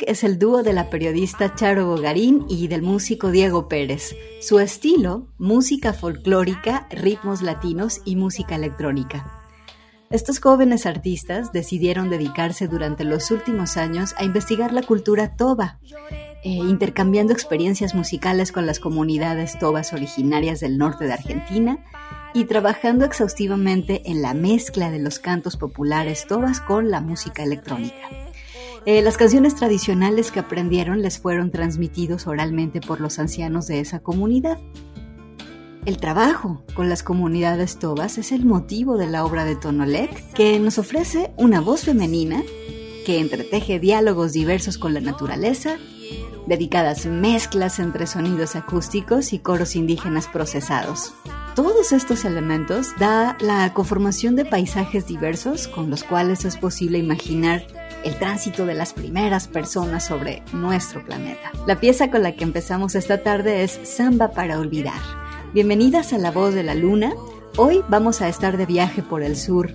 Es el dúo de la periodista Charo Bogarín y del músico Diego Pérez. Su estilo, música folclórica, ritmos latinos y música electrónica. Estos jóvenes artistas decidieron dedicarse durante los últimos años a investigar la cultura toba, eh, intercambiando experiencias musicales con las comunidades tobas originarias del norte de Argentina y trabajando exhaustivamente en la mezcla de los cantos populares tobas con la música electrónica. Eh, las canciones tradicionales que aprendieron les fueron transmitidos oralmente por los ancianos de esa comunidad. El trabajo con las comunidades tobas es el motivo de la obra de Tonolek, que nos ofrece una voz femenina que entreteje diálogos diversos con la naturaleza, dedicadas mezclas entre sonidos acústicos y coros indígenas procesados. Todos estos elementos da la conformación de paisajes diversos con los cuales es posible imaginar el tránsito de las primeras personas sobre nuestro planeta. La pieza con la que empezamos esta tarde es Samba para Olvidar. Bienvenidas a La Voz de la Luna. Hoy vamos a estar de viaje por el sur.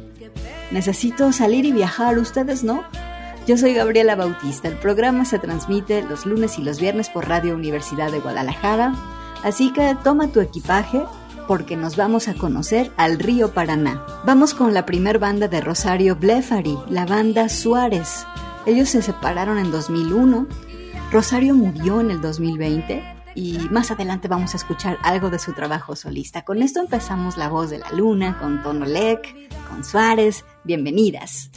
Necesito salir y viajar, ¿ustedes no? Yo soy Gabriela Bautista. El programa se transmite los lunes y los viernes por Radio Universidad de Guadalajara. Así que toma tu equipaje, porque nos vamos a conocer al río Paraná. Vamos con la primer banda de Rosario Blefari, la banda Suárez. Ellos se separaron en 2001, Rosario murió en el 2020 y más adelante vamos a escuchar algo de su trabajo solista. Con esto empezamos La Voz de la Luna con Tono Lec, con Suárez. Bienvenidas.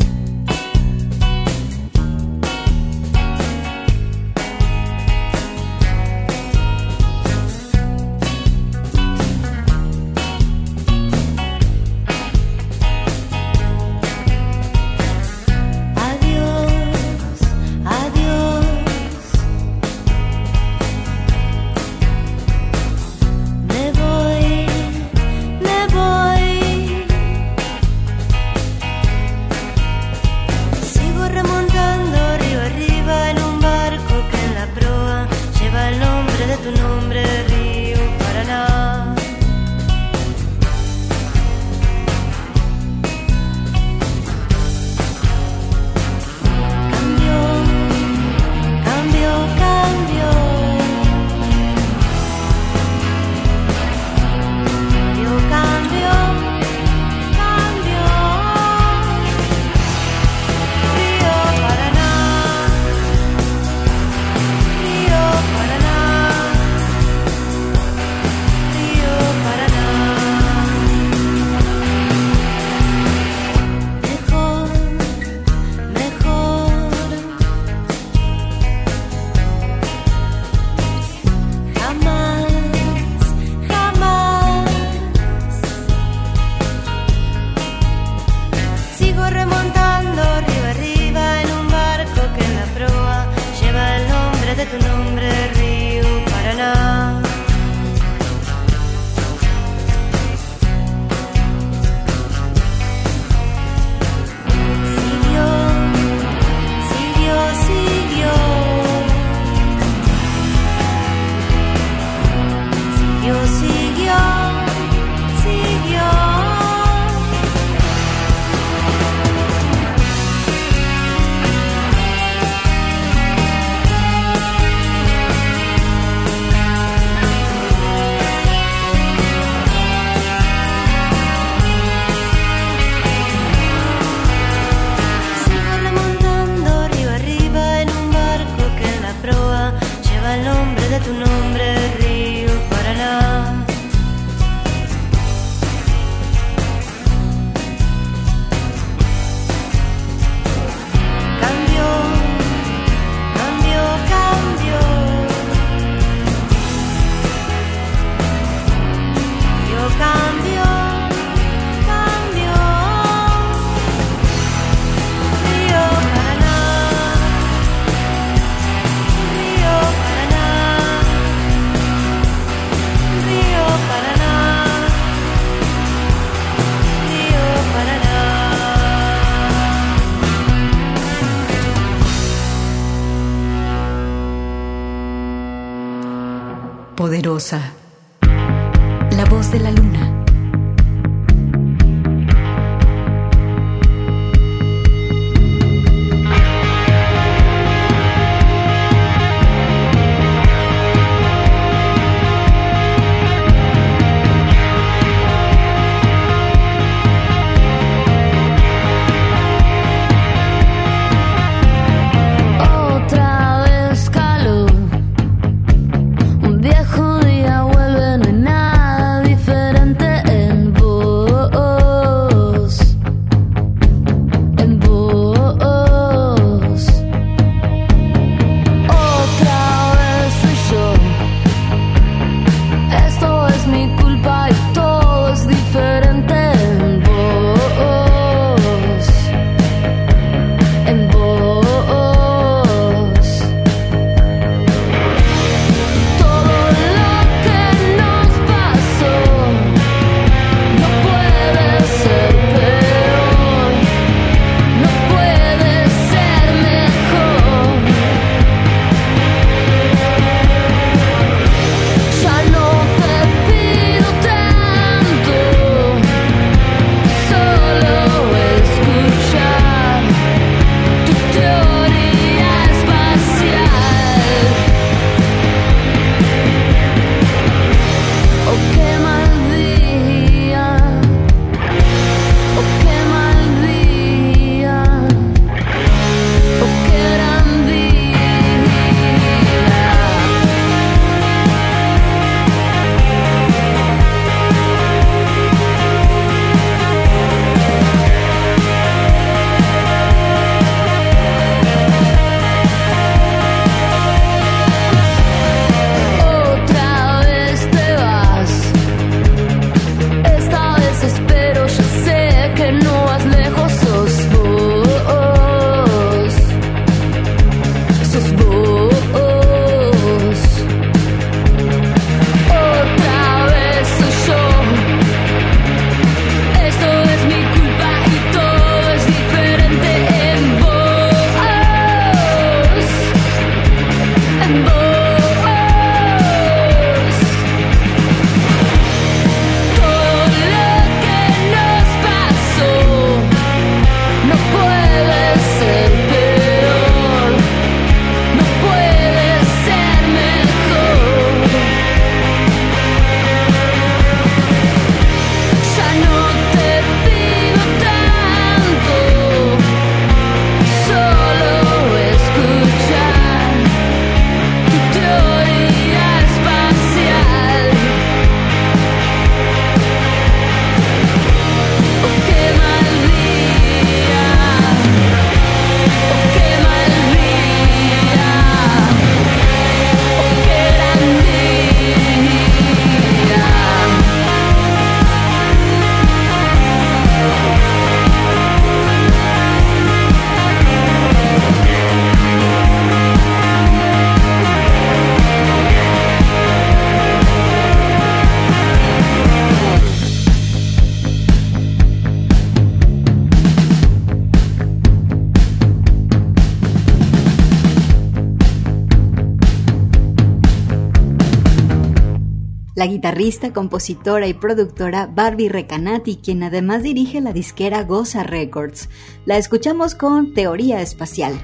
La voz de la luna. Guitarrista, compositora y productora Barbie Recanati, quien además dirige la disquera Goza Records. La escuchamos con Teoría Espacial.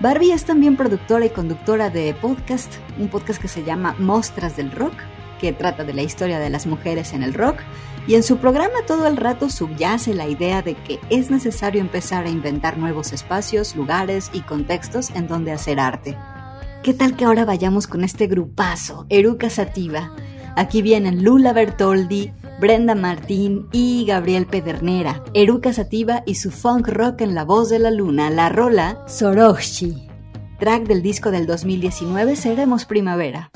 Barbie es también productora y conductora de podcast, un podcast que se llama Mostras del Rock, que trata de la historia de las mujeres en el rock, y en su programa todo el rato subyace la idea de que es necesario empezar a inventar nuevos espacios, lugares y contextos en donde hacer arte. ¿Qué tal que ahora vayamos con este grupazo, Eruca Sativa? Aquí vienen Lula Bertoldi, Brenda Martín y Gabriel Pedernera, Eruca Sativa y su funk rock en la voz de la luna, la rola Soroshi. Track del disco del 2019 Seremos Primavera.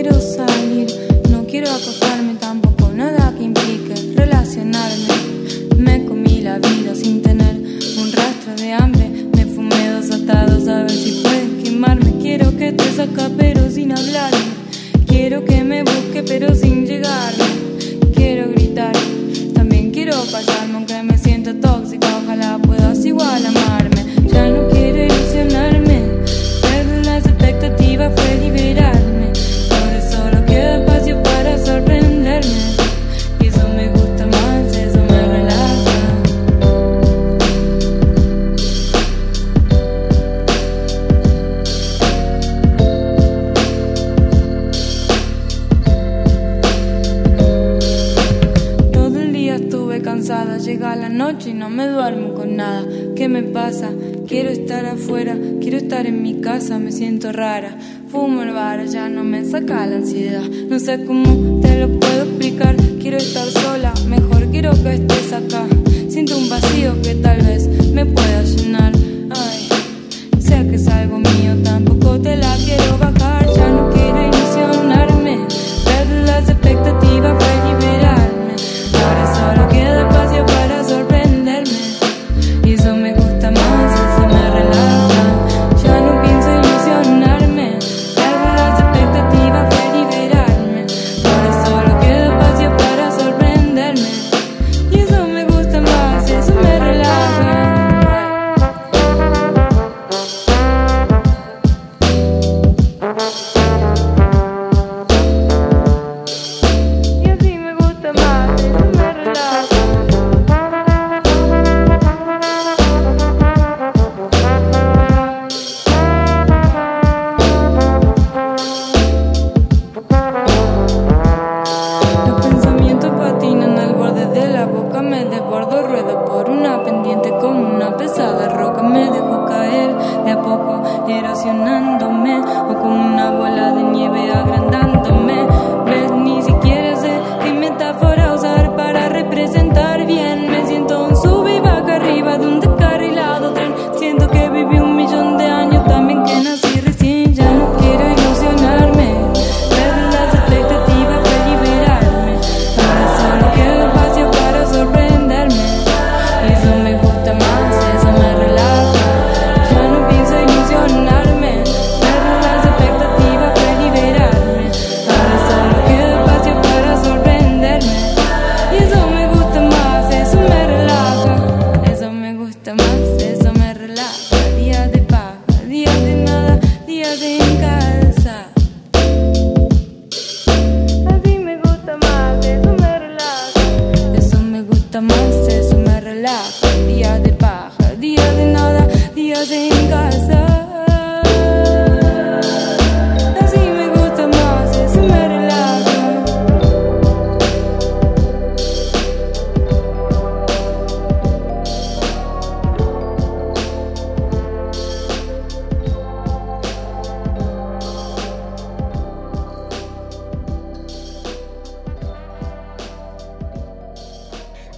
quiero salir, no quiero acostarme tampoco, nada que implique relacionarme. Me comí la vida sin tener un rastro de hambre, me fumé dos atados a ver si puedes quemarme. Quiero que te saca pero sin hablarme, quiero que me busque pero sin llegarme. Quiero gritar, también quiero pasarme aunque me sienta tóxica, ojalá puedas igual amarme. Ya no quiero ilusionarme, pero las expectativas fue liberar. Quiero estar afuera, quiero estar en mi casa, me siento rara. Fumo el bar, ya no me saca la ansiedad. No sé cómo te lo puedo explicar. Quiero estar sola, mejor quiero que estés acá. Siento un vacío que tal vez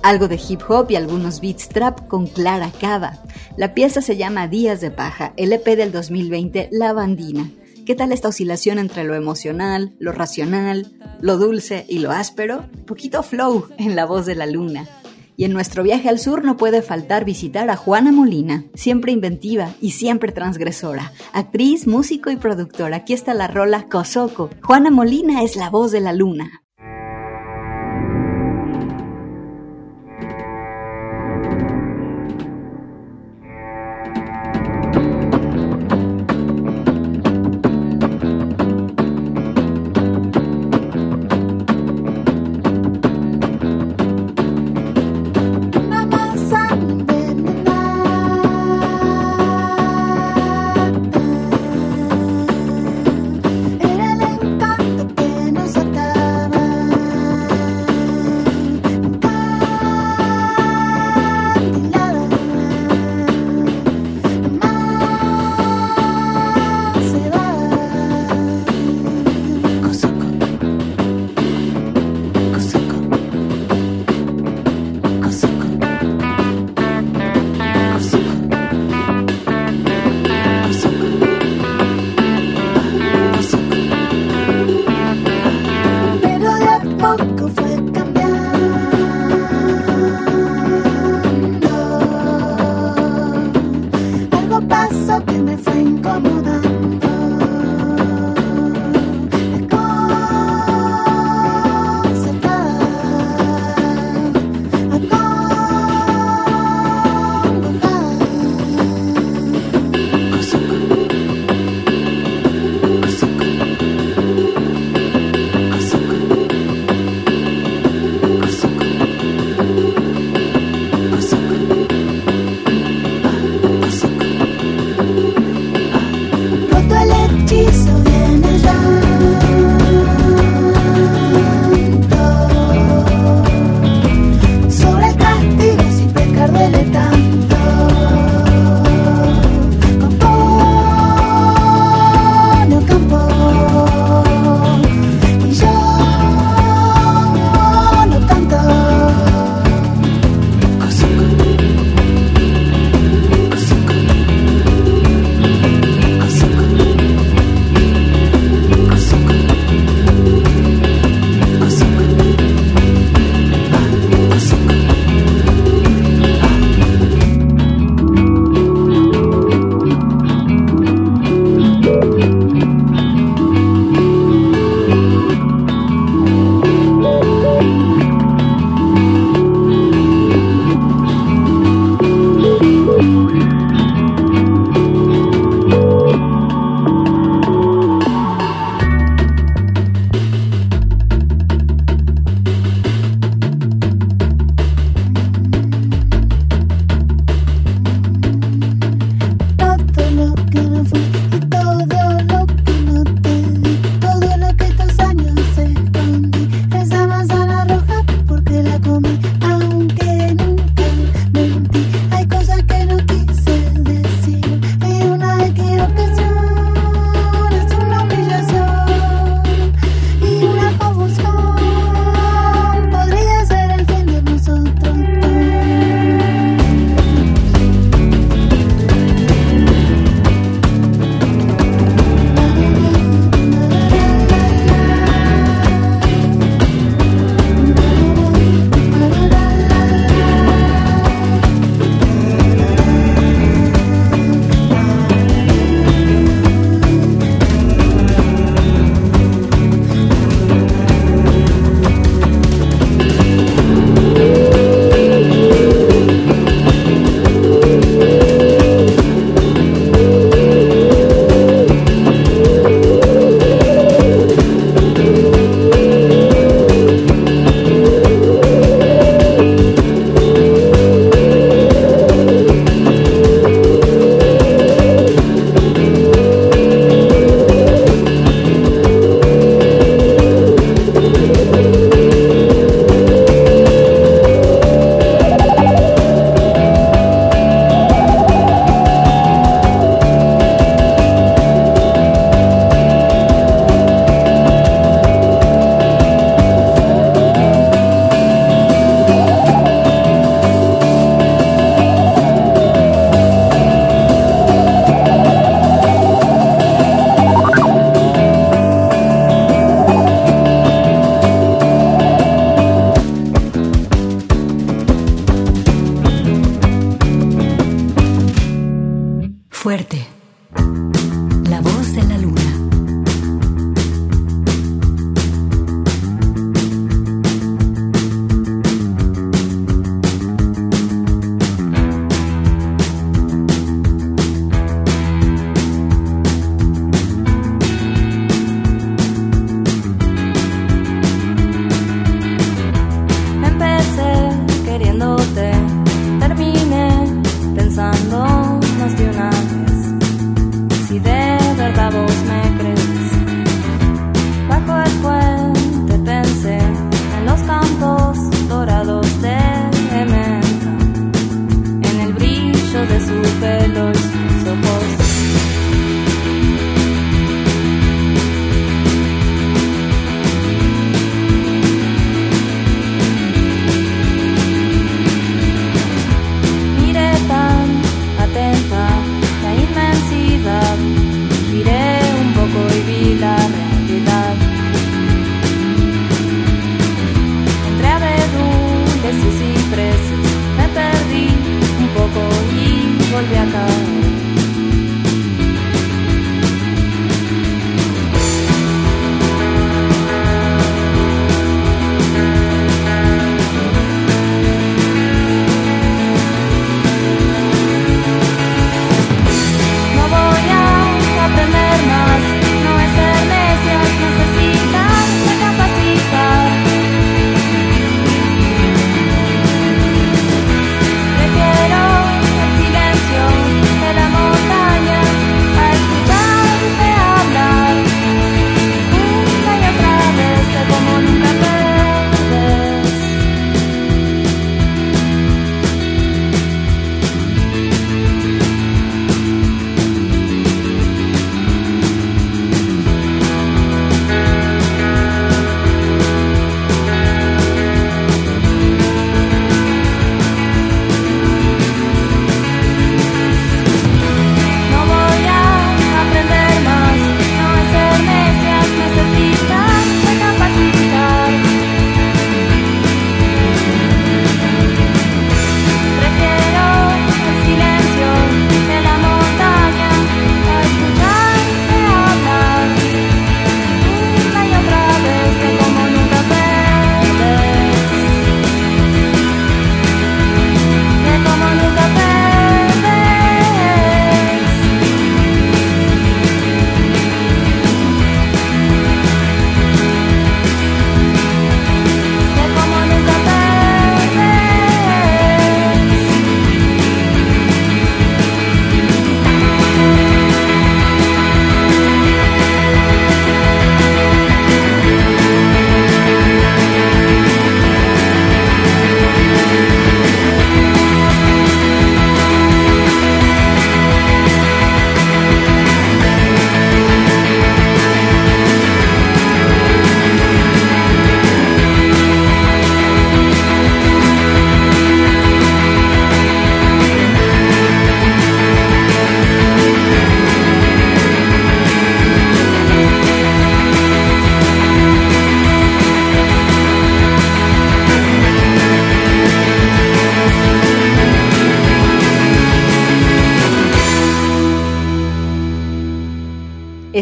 Algo de hip hop y algunos beats trap con Clara Cava. La pieza se llama Días de Paja, el EP del 2020 La Bandina. ¿Qué tal esta oscilación entre lo emocional, lo racional, lo dulce y lo áspero? Poquito flow en la voz de la luna. Y en nuestro viaje al sur no puede faltar visitar a Juana Molina, siempre inventiva y siempre transgresora. Actriz, músico y productora. Aquí está la rola Cosoco. Juana Molina es la voz de la luna.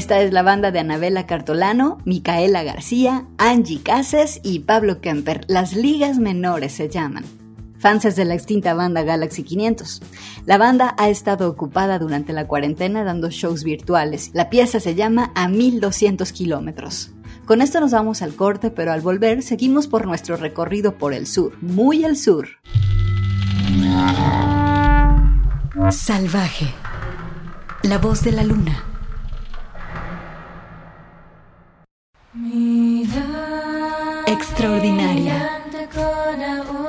Esta es la banda de Anabela Cartolano, Micaela García, Angie Cases y Pablo Kemper. Las ligas menores se llaman. Fans de la extinta banda Galaxy 500. La banda ha estado ocupada durante la cuarentena dando shows virtuales. La pieza se llama A 1200 kilómetros. Con esto nos vamos al corte, pero al volver seguimos por nuestro recorrido por el sur, muy al sur. Salvaje. La voz de la luna. Extraordinaria.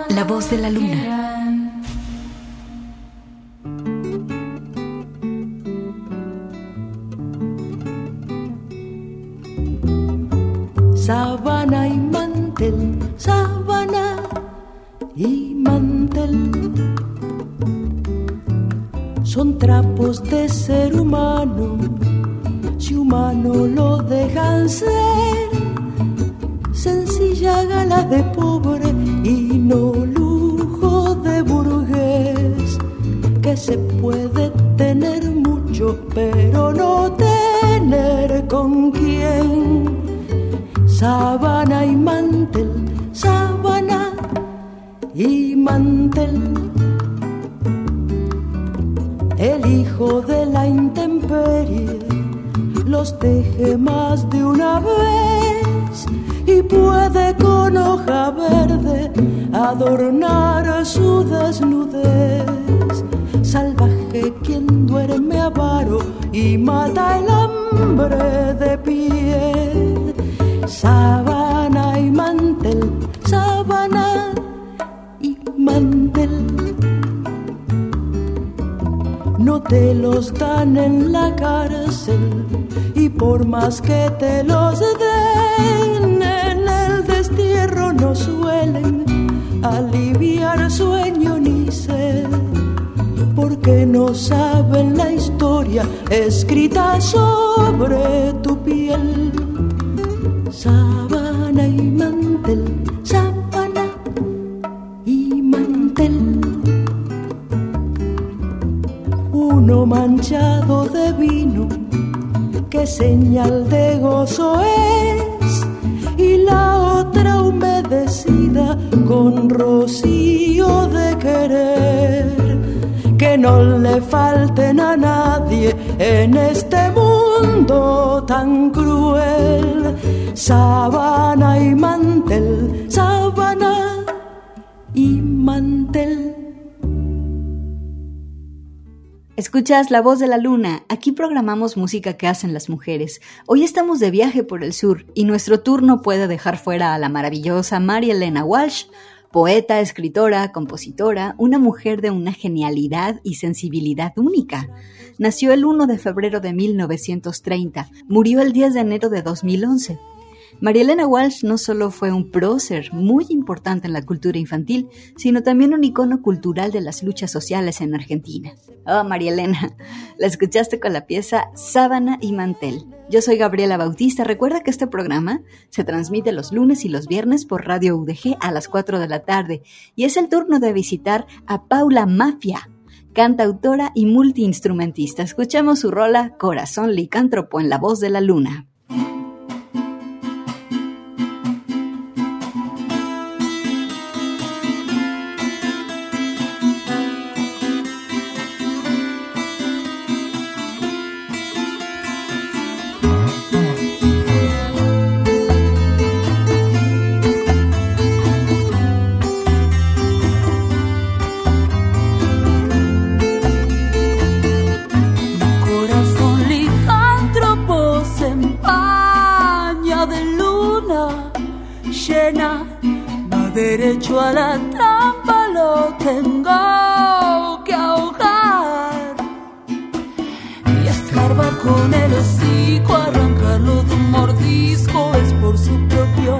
La voz de la luna. Sábana y mantel, sábana y mantel. Son trapos de ser humano, humano lo dejan ser. Sencilla gala de pobre y no lujo de burgués, que se puede tener mucho pero no tener con quién. Sábana y mantel, sábana y mantel. El hijo de la intemperie los teje más de una vez y puede con hoja verde adornar su desnudez. Salvaje quien duerme avaro y mata el hambre de pie. Sábana y mantel, sábana y mantel. Te los dan en la cárcel y por más que te los den en el destierro no suelen aliviar sueño ni sed porque no saben la historia escrita sobre tu piel señal de gozo es, y la otra humedecida con rocío de querer. Que no le falten a nadie en este mundo tan cruel. Sábana y mantel, sábana y mantel. Escuchas La Voz de la Luna. Aquí programamos música que hacen las mujeres. Hoy estamos de viaje por el sur y nuestro tour no puede dejar fuera a la maravillosa María Elena Walsh, poeta, escritora, compositora, una mujer de una genialidad y sensibilidad única. Nació el 1 de febrero de 1930, murió el 10 de enero de 2011. María Elena Walsh no solo fue un prócer muy importante en la cultura infantil, sino también un icono cultural de las luchas sociales en Argentina. Oh, María Elena, la escuchaste con la pieza Sábana y Mantel. Yo soy Gabriela Bautista. Recuerda que este programa se transmite los lunes y los viernes por Radio UDG a las 4 de la tarde y es el turno de visitar a Paula Mafia, cantautora y multiinstrumentista. Escuchamos su rola Corazón Licántropo en la voz de la luna. A la trampa lo tengo que ahogar. Y escarbar con el hocico, arrancarlo de un mordisco es por su propio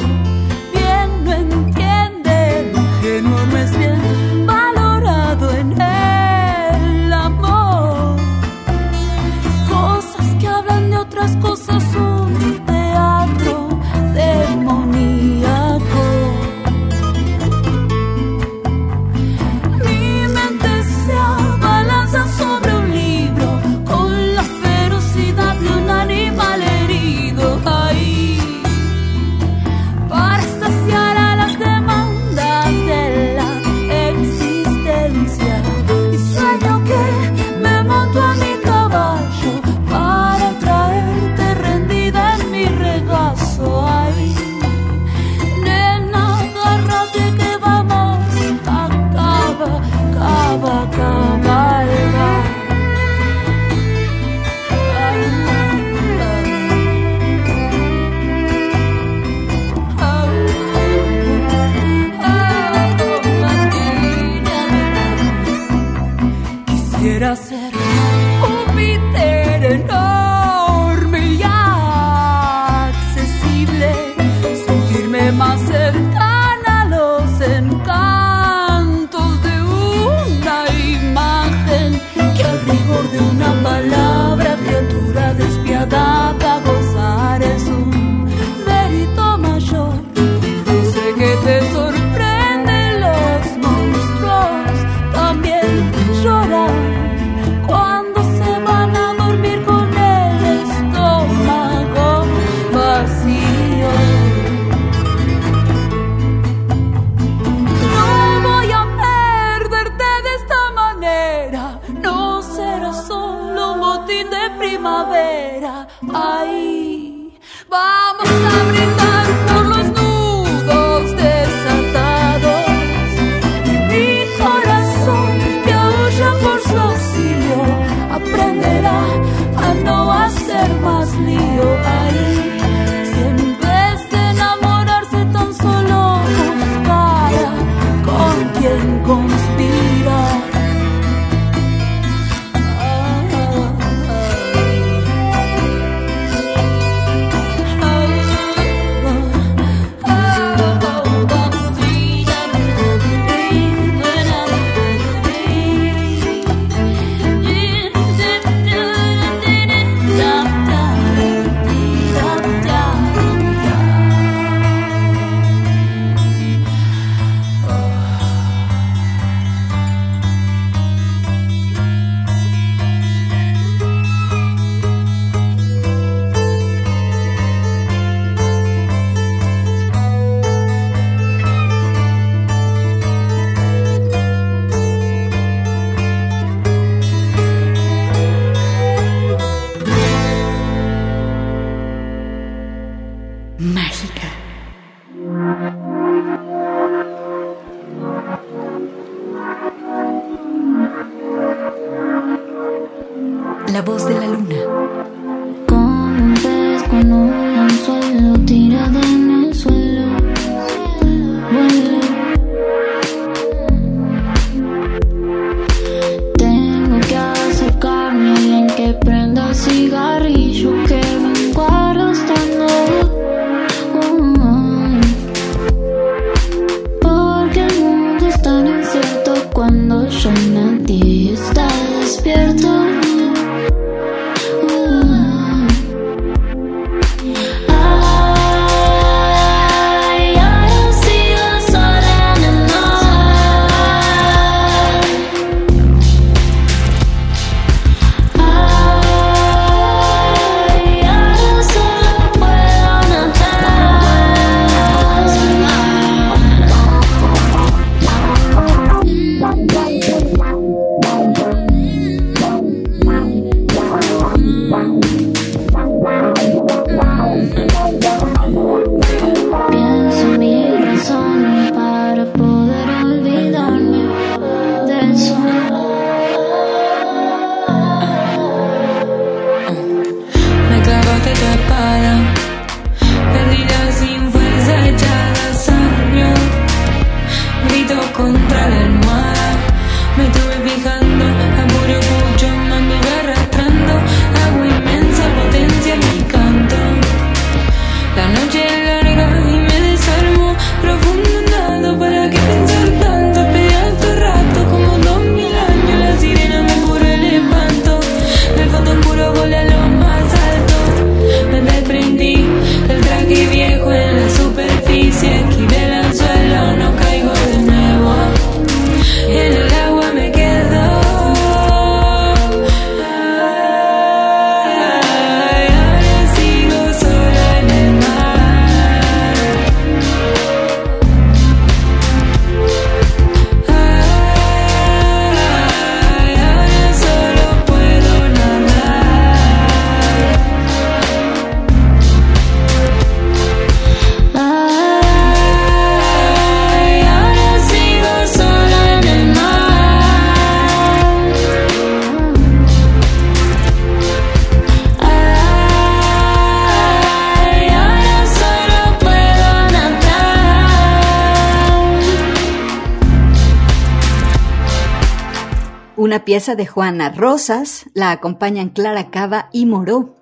pieza de Juana Rosas, la acompañan Clara Cava y Moró.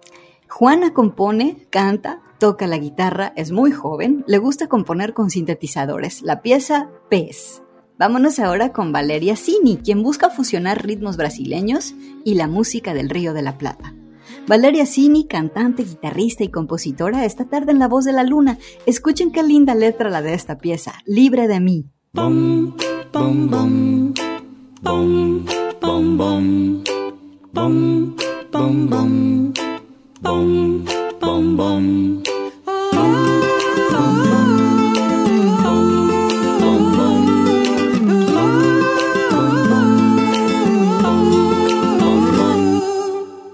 Juana compone, canta, toca la guitarra, es muy joven, le gusta componer con sintetizadores. La pieza Pez. Vámonos ahora con Valeria Cini, quien busca fusionar ritmos brasileños y la música del Río de la Plata. Valeria Cini, cantante, guitarrista y compositora, esta tarde en La Voz de la Luna. Escuchen qué linda letra la de esta pieza, Libre de mí. Bum, bum, bum, bum, bum, bum, bum, bum.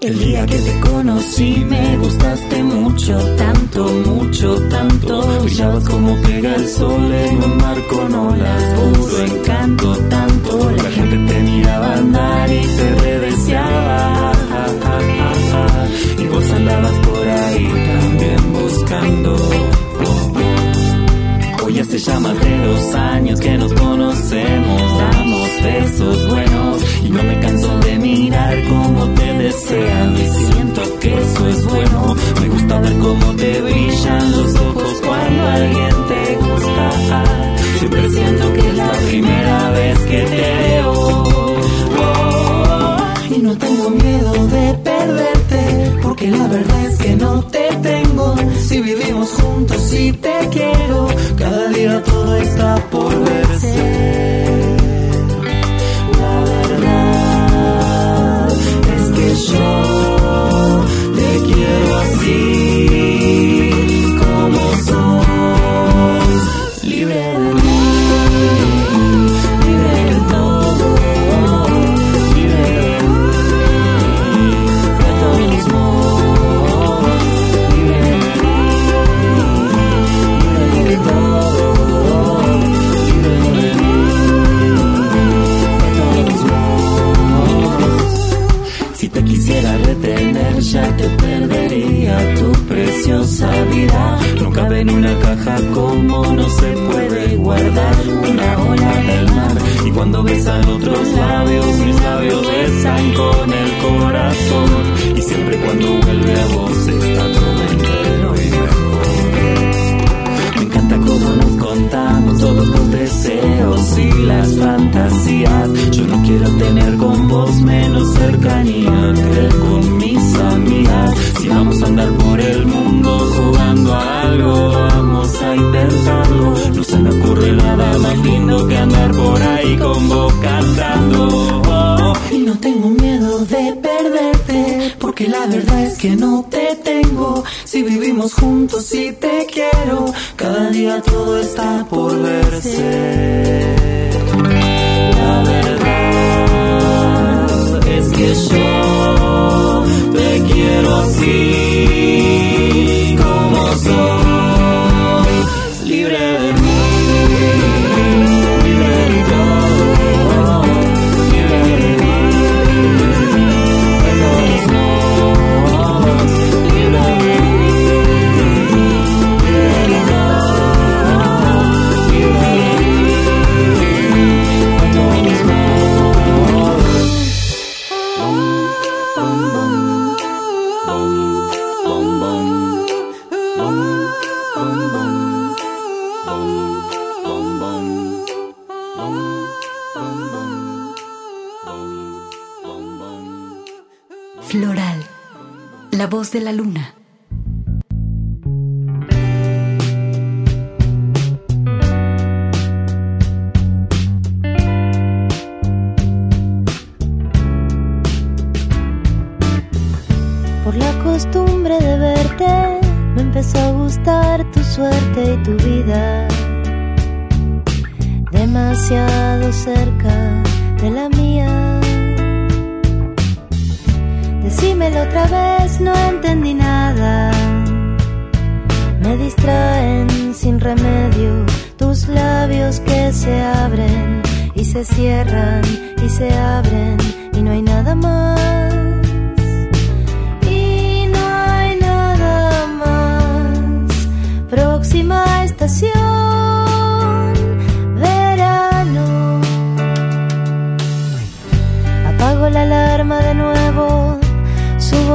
El día que te conocí me gustaste mucho, tanto, mucho, tanto. Brillabas como pega el sol cada día todo está por ya te perdería tu preciosa vida. No cabe en una caja como no se puede guardar una ola del mar. Y cuando besan otros labios, mis labios besan con el corazón. Y siempre cuando vuelve a vos está todo entero y mejor. Me encanta cómo nos contamos todos los deseos y las fantasías. Yo no quiero tener con vos menos cercanía que Si vamos a andar por el mundo jugando a algo, vamos a intentarlo. No se me ocurre nada más lindo que andar por ahí con vos cantando. Oh, y no tengo miedo de perderte, porque la verdad es que no te tengo. Si vivimos juntos y te quiero, cada día todo está por verse. La verdad es que yo quiero así Floral, la voz de la luna. Por la costumbre de verte, me empezó a gustar tu suerte y tu vida. Demasiado cerca de la mía. Decímelo otra vez, no entendí nada. Me distraen sin remedio tus labios que se abren y se cierran y se abren y no hay nada más.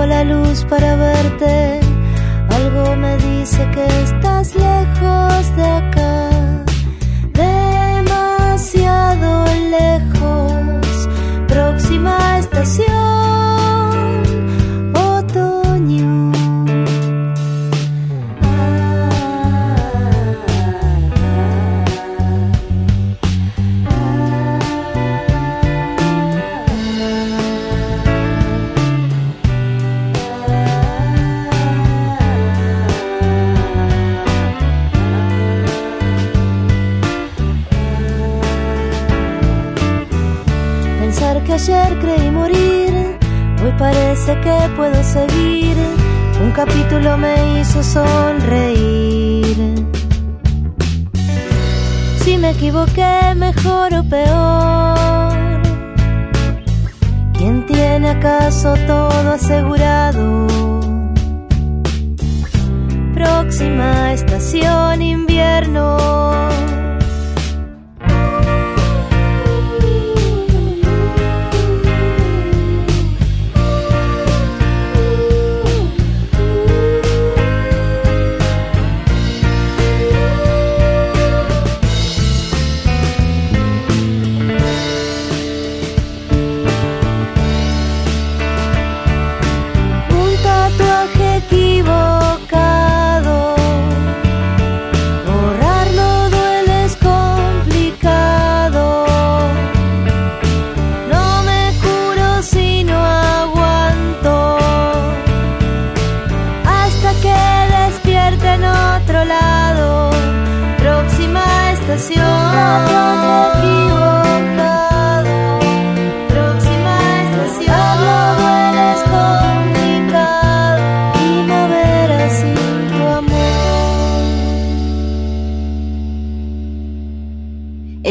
La luz para verte. Algo me dice que Que ayer creí morir, hoy parece que puedo seguir. Un capítulo me hizo sonreír. Si me equivoqué, mejor o peor. ¿Quién tiene acaso todo asegurado? Próxima estación invierno.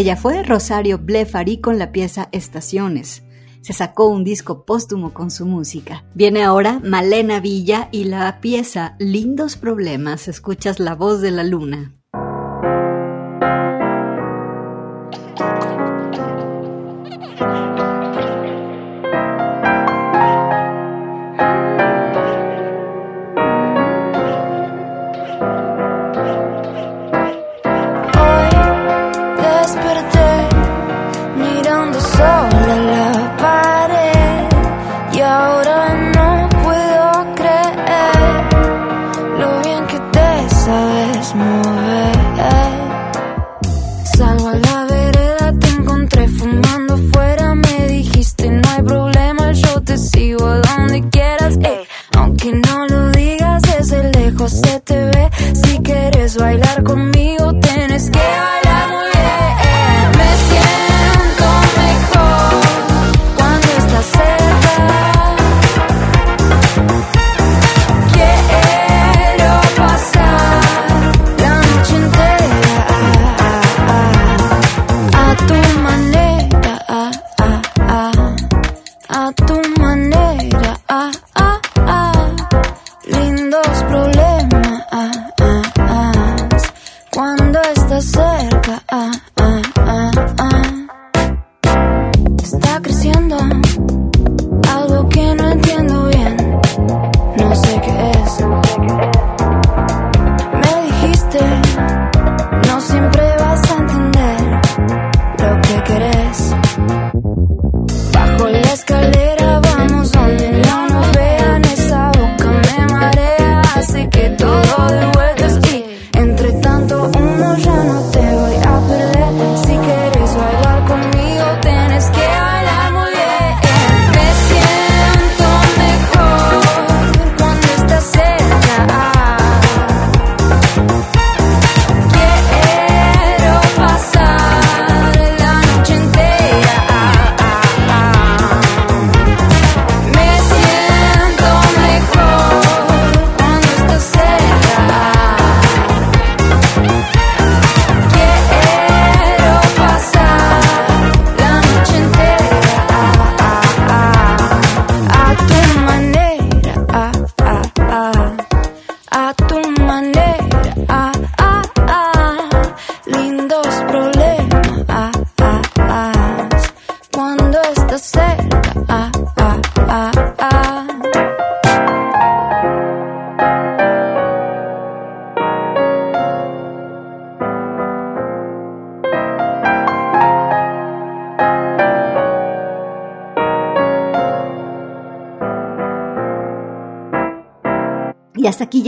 Ella fue Rosario Blefari con la pieza Estaciones. Se sacó un disco póstumo con su música. Viene ahora Malena Villa y la pieza Lindos Problemas. Escuchas la voz de la luna.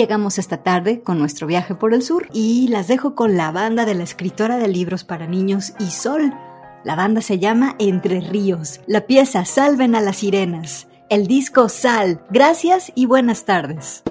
Llegamos esta tarde con nuestro viaje por el sur y las dejo con la banda de la escritora de libros para niños Isol. La banda se llama Entre Ríos. La pieza Salven a las Sirenas. El disco Sal. Gracias y buenas tardes.